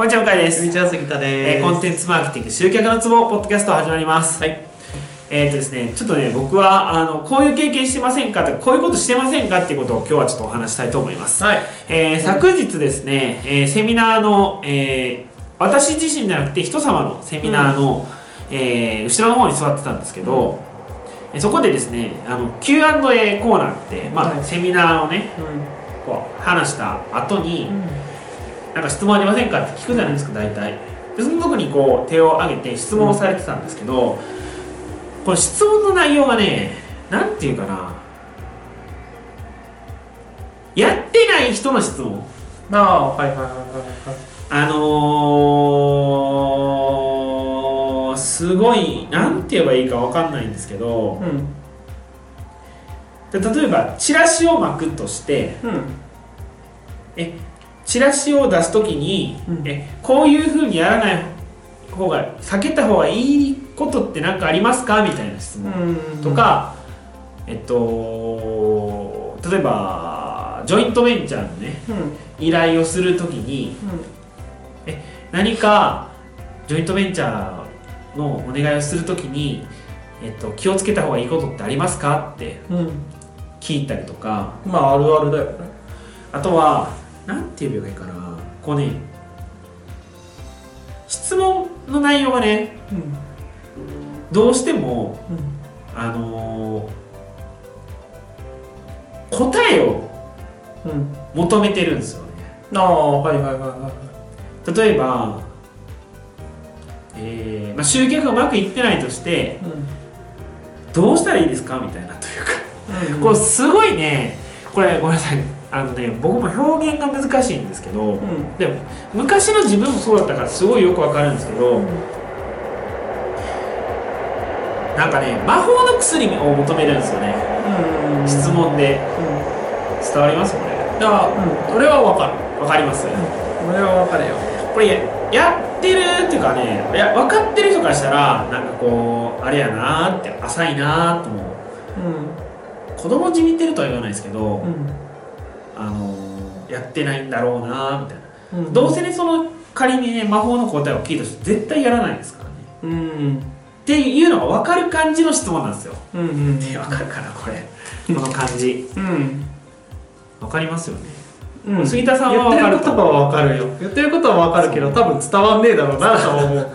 こんにちは、向井です。こんにちは、杉田えーです。コンテンツマーケティング集客のツボポッドキャスト始まります。はい。えっ、とですね、ちょっとね、僕は、あの、こういう経験してませんか？とか、こういうことしてませんか？っていうことを今日はちょっとお話したいと思います。はい。えー昨日ですね、えーセミナーの、えー私自身じゃなくて人様のセミナーの、えー後ろの方に座ってたんですけど、えーそこでですね、あの、Q&A コーナーって、まあ、はいセミナーをね、こう、話した後に、なんか質問ありませんかって聞くじゃないですか大体でその時にこう手を挙げて質問をされてたんですけど、この質問の内容がねなんていうかなやってない人の質問ああ、はいはいはいはいあのー、すごいなんて言えばいいかわかんないんですけどはい。うん。で例えばチラシを巻くとしてうん。えチラシを出すときに、うんえこういうふうにやらない方が避けた方がいいことって何かありますかみたいな質問、うん。と、かえっと例えばジョイントベンチャーのねうん。うん。依頼をするときに何かジョイントベンチャーのお願いをするときに、えっと、気をつけた方がいいことってありますかってうん。聞いたりとかまあ、あるあるだよね。あとは、なんて言えばいいかな、こうね、質問の内容がね、うん。どうしても、うん。あのー答えをうん。求めてるんですよね。ああ、はいはいはいはい。例えば、えーまあ、集客がうまくいってないとして、どうしたらいいですか？みたいなというか、うん。これすごいね、これごめんなさい、あのね、僕も表現が難しいんですけど、うん。でも昔の自分もそうだったからすごいよくわかるんですけど、なんかね魔法の薬を求めるんですよねうん。質問でうん。伝わりますこれ？いや、うん。俺はわかる。わかります、俺はわかるよ。これやってるっていうかねいや分かってる人からしたらなんかこうあれやなーって浅いなーと思ううん。子供じみてるとは言わないですけど、うん。あのーやってないんだろうなーみたいな、うん。どうせねその仮にね魔法の答えを聞いた人絶対やらないですからねうん。っていうのが分かる感じの質問なんですようん。うん。え分かるかなこれこの感じうん。分かりますよねうん。杉田さんは言って分かるることはわかるよ。言ってることはわかるけど、多分伝わんねえだろうなとは思う。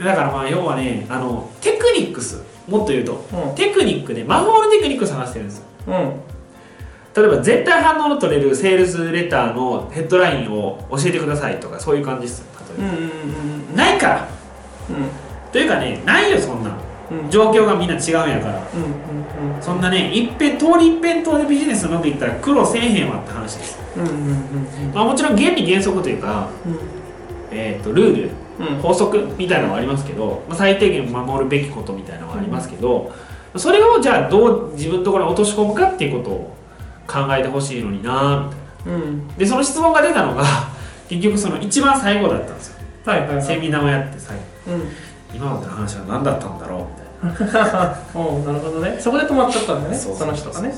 だからまあ要はねあのテクニックスもっと言うとうん。テクニックで魔法のテクニックを探してるんですようん。例えば絶対反応の取れるセールスレターのヘッドラインを教えてくださいとかそういう感じです例えば、うんうんないから。うん。というかねないよそんな。うん。状況がみんな違うんやから。うんうんそんなね一遍通り一遍通でビジネスうまくいったら苦労せえへんわって話です、うんうんうんまあ、もちろん原理原則というか、えー、とルールうん。うん法則みたいなのはありますけど、まあ、最低限守るべきことみたいなのはありますけど、それをじゃあどう自分のところに落とし込むかっていうことを考えてほしいのになみたいな。うんでその質問が出たのが 結局その一番最後だったんですよ。はいはいはい。セミナーをやって最後。うん。今までの話は何だったんだろう？みたいな。おうなるほどね。そこで止まっちゃったんだねその人がね。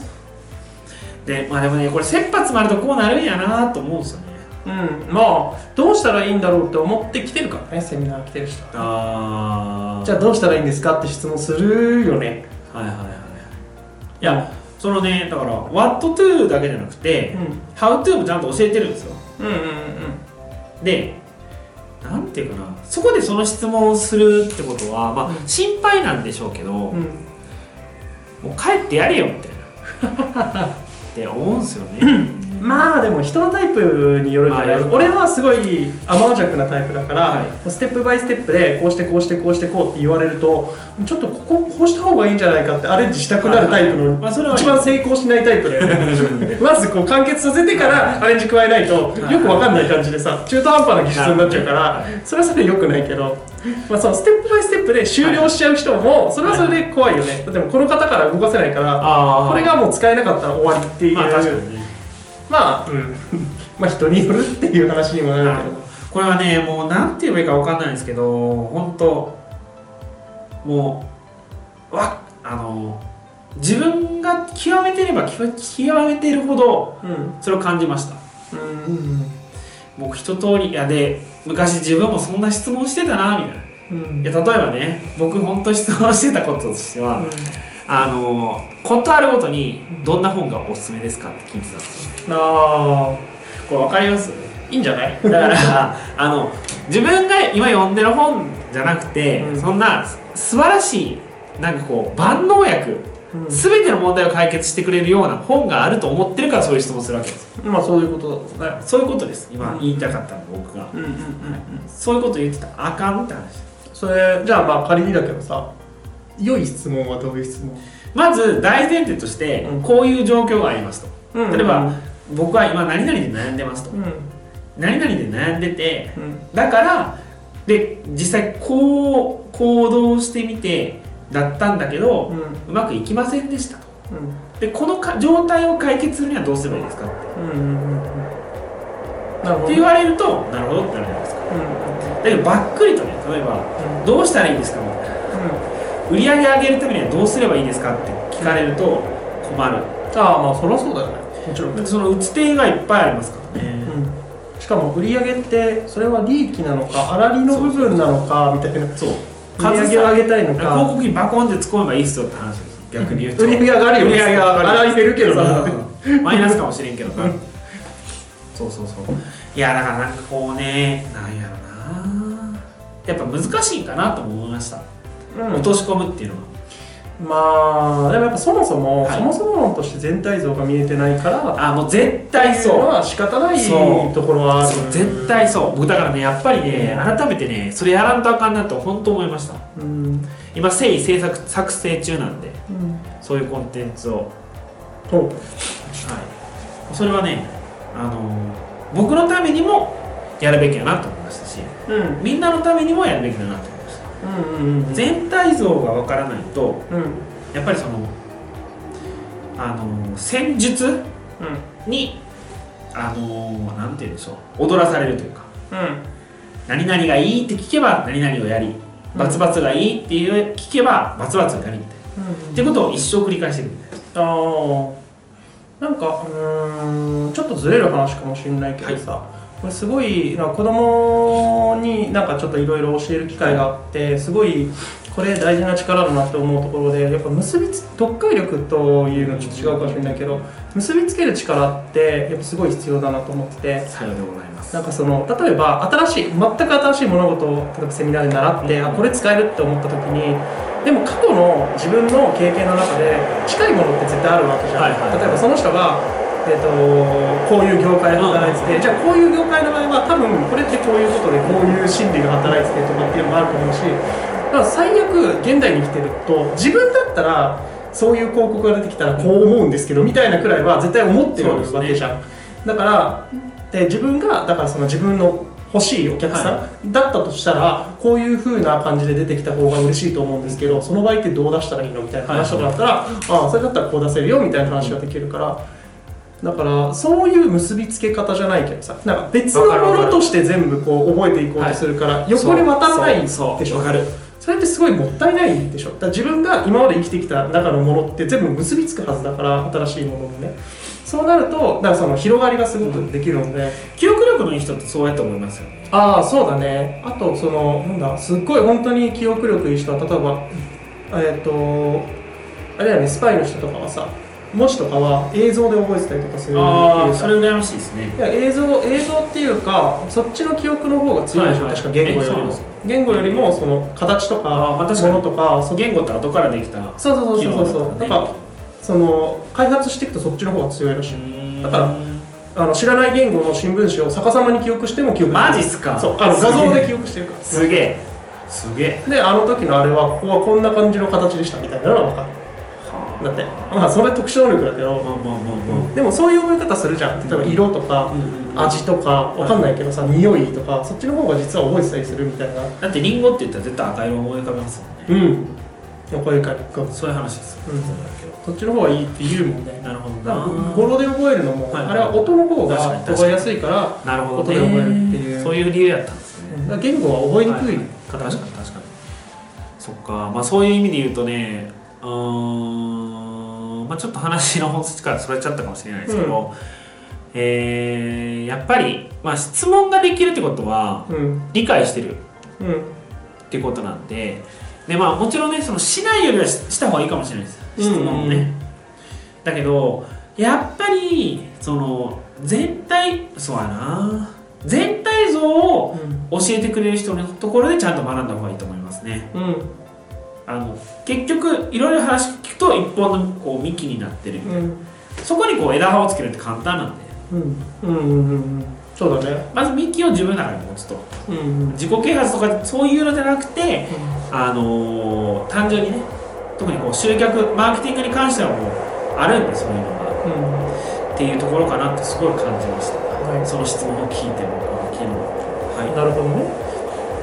でまあでもねこれ切羽詰まるとこうなるんやなと思うんですよね。うん。まあどうしたらいいんだろうって思ってきてるからねセミナー来てる人は。あじゃあどうしたらいいんですかって質問するよね。はいはいはい。いやそのねだから What to だけじゃなくて、う How to もちゃんと教えてるんですよ。んうんうんでなんていうかなそこでその質問をするってことはまあうん。心配なんでしょうけど、もうん。うんう帰ってやれよみたいな。って思うんですよね まあでも人のタイプによるんじゃない？まあ俺はすごい甘弱なタイプだから、はい。ステップバイステップでこうしてこうしてこうしてこうって言われるとちょっとこここうした方がいいんじゃないかってアレンジしたくなるタイプのまあそれは一番成功しないタイプだよね。まずこう完結させてからアレンジ加えないとよくわかんない感じでさ中途半端な技術になっちゃうからそれはそれでよくないけど、まあ、そのステップバイステップで終了しちゃう人もそれはそれで怖いよね。でもこの方から動かせないからあこれがもう使えなかったら終わりっていうまあまあ、うん、まあ人によるっていう話にもなるけど。これはねもうなんて言えばいいかわかんないんですけど本当もうわあの自分が極めてれば極極めてるほどうん。それを感じましたうん。僕一通りいやで昔自分もそんな質問してたなみたいなうんいや例えばね僕本当質問してたこととしては、あのことあるごとにどんな本がおすすめですかって聞いてたんですよあこれ分かります？あいいんじゃない？だから あの自分が今読んでる本じゃなくて、うん。そんな素晴らしいなんかこう万能薬全ての問題を解決してくれるような本があると思ってるからそういう質問するわけですまあそういうことそういうことです。今うん言いたかったの僕が、うんうんうんうん。そういうこと言ってた。らあかんって話それじゃあまあ仮にだけどさ良い質問はどういう質問？まず大前提としてうん。こういう状況がありますと。うん。例えば僕は今何々で悩んでますと。うん。何々で悩んでてうん。だからで実際こう行動してみてだったんだけどうまくいきませんでした。とうん。でこのか状態を解決するにはどうすればいいですかって。って言われるとなるほどってなるじゃないですだけどばっくりとね例えばどうしたらいいですか？みたいな売り上げ上げるためにはどうすればいいですか？って聞かれると困る。ああまあそりゃそうだよね。もちろん。その打つ手がいっぱいありますからね。うん。しかも売り上げってそれは利益なのか粗利の部分なのかみたいな。そう。売り上げを上げたいの広か告費バコンって突っ込めばいいっすよって話です逆に言うと。売り上げ上がるよ売り上げ上がる粗利減るけどさマイナスかもしれんけどな。そうそうそう。いやだからなんかこうねなんやろなやっぱ難しいかなと思いました、うん。落とし込むっていうのは。まあでもやっぱそもそも、はい。そもそも論として全体像が見えてないからあもう絶対そう。は仕方ないそう。ところはあるそう絶対そう。僕だからねやっぱりね改めてねそれやらんとあかんなと本当思いました。うん。今誠意制作作成中なんでうん。そういうコンテンツを。お。はい。それはねあの僕のためにもやるべきだなと思いましたしうん。みんなのためにもやるべきだなと思いました。うんうんうん全体像がわからないとうん。やっぱりそのあの戦術うん。にあのなんて言うんでしょう踊らされるというかうん。何々がいいって聞けば何々をやりバツバツがいいっていう聞けばバツバツをやりみたいな。っていうことを一生繰り返していくみたいな。ああなんかうーんちょっとずれる話かもしれないけどさ、これすごい子供になんかちょっといろいろ教える機会があってすごいこれ大事な力だなって思うところでやっぱ結びつ読解力というのはちょっと違うかもしれないけど結びつける力ってやっぱすごい必要だなと思っててさようでございます。なんかその例えば新しい全く新しい物事を例えばセミナーで習って、あこれ使えるって思った時にでも過去の自分の経験の中で近いものって絶対あるわけじゃん、はいはい。例えばその人が、えー、とこういう業界で働いてて、じゃあこういう業界の場合は多分これってこういうことでこういう心理が働いててとかっていうのもあると思うしだから最悪現代に生きてると自分だったらそういう広告が出てきたらこう思うんですけどみたいなくらいは絶対思ってるわけじゃん、だからで自分がだからその自分の欲しいお客さんだったとしたら、こういう風な感じで出てきた方が嬉しいと思うんですけどその場合ってどう出したらいいのみたいな話とかだったら、ああそれだったらこう出せるよみたいな話ができるから。だからそういう結びつけ方じゃないけどさなんか別のものとして全部こう覚えていこうとするから、横に渡らないでしょ。そう。そう。わかるそれってすごいもったいないでしょ。だ自分が今まで生きてきた中のものって全部結びつくはずだから新しいものにね。そうなるとだからその広がりがすごくできるので、記憶力のいい人ってそうやって思いますよね。ああそうだね。あとそのなんだすっごい本当に記憶力いい人は例えばえっ、とあれだよねスパイの人とかはさ文字とかは映像で覚えてたりとかするああそれ羨ましいですね。いや映像映像っていうかそっちの記憶の方が強いでしょ、はいはい。確か言語よりも。言語よりもその形とかものとかそ言語って後からできたそうそうそうそうそう。だからその開発していくとそっちの方が強いらしい。だかららあの知らない言語の新聞紙を逆さまに記憶しても記憶できるマジっすか？そうあの画像で記憶してるから。すげえ。すげえ。であの時のあれはここはこんな感じの形でしたみたいなのが分かるだって。まあそれ特殊能力だけど、でもそういう覚え方するじゃん。例えば色とか、味とかわかんないけどさ匂いとかそっちの方が実は覚えてたりするみたいな。だってリンゴって言ったら絶対赤色思い浮かべますもんね。うん。こういう感じそういう話ですよ。うん。そっちの方がいいって言うもんね。なるほどな。語呂で覚えるのも、はいあれは音の方が覚えやすいからなるほど音で覚えるっていう。そういう理由やったんですね。言語は覚えにくい確かからね。に確かに。そっか。まあそういう意味で言うとねうーんまあちょっと話の本筋からそれちゃったかもしれないですけど、えーやっぱり、まあ、質問ができるってことはうん。理解してる。うん。ってことなんでで、まあ、もちろんねそのしないよりはしした方がいいかもしれないです質問をね、うんうんだけどやっぱりその全体そうやな。全体像を教えてくれる人のところでちゃんと学んだ方がいいと思いますね。うんあの結局いろいろ話聞くと一本のこう幹になってるうん。そこにこう枝葉をつけるって簡単なんでうん。うん。うん。うん。そうだねまず幹を自分の中に持つとうん。うん。自己啓発とかそういうのじゃなくてあのー単純にね特にこう集客マーケティングに関してはもうあるん。でそういうのがうん。っていうところかなってすごい感じました、はいその質問を聞いても昨日はなるほどねい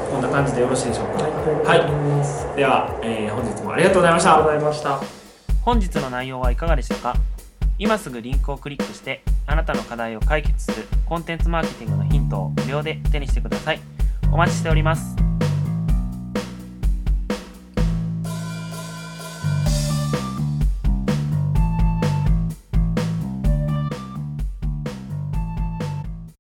こんな感じでよろしいでしょうか？はいありがとうござい。では、えー本日もありがとうございました。ありがとうございました。本日の内容はいかがでしたか？今すぐリンクをクリックしてあなたの課題を解決するコンテンツマーケティングのヒントを無料で手にしてください。お待ちしております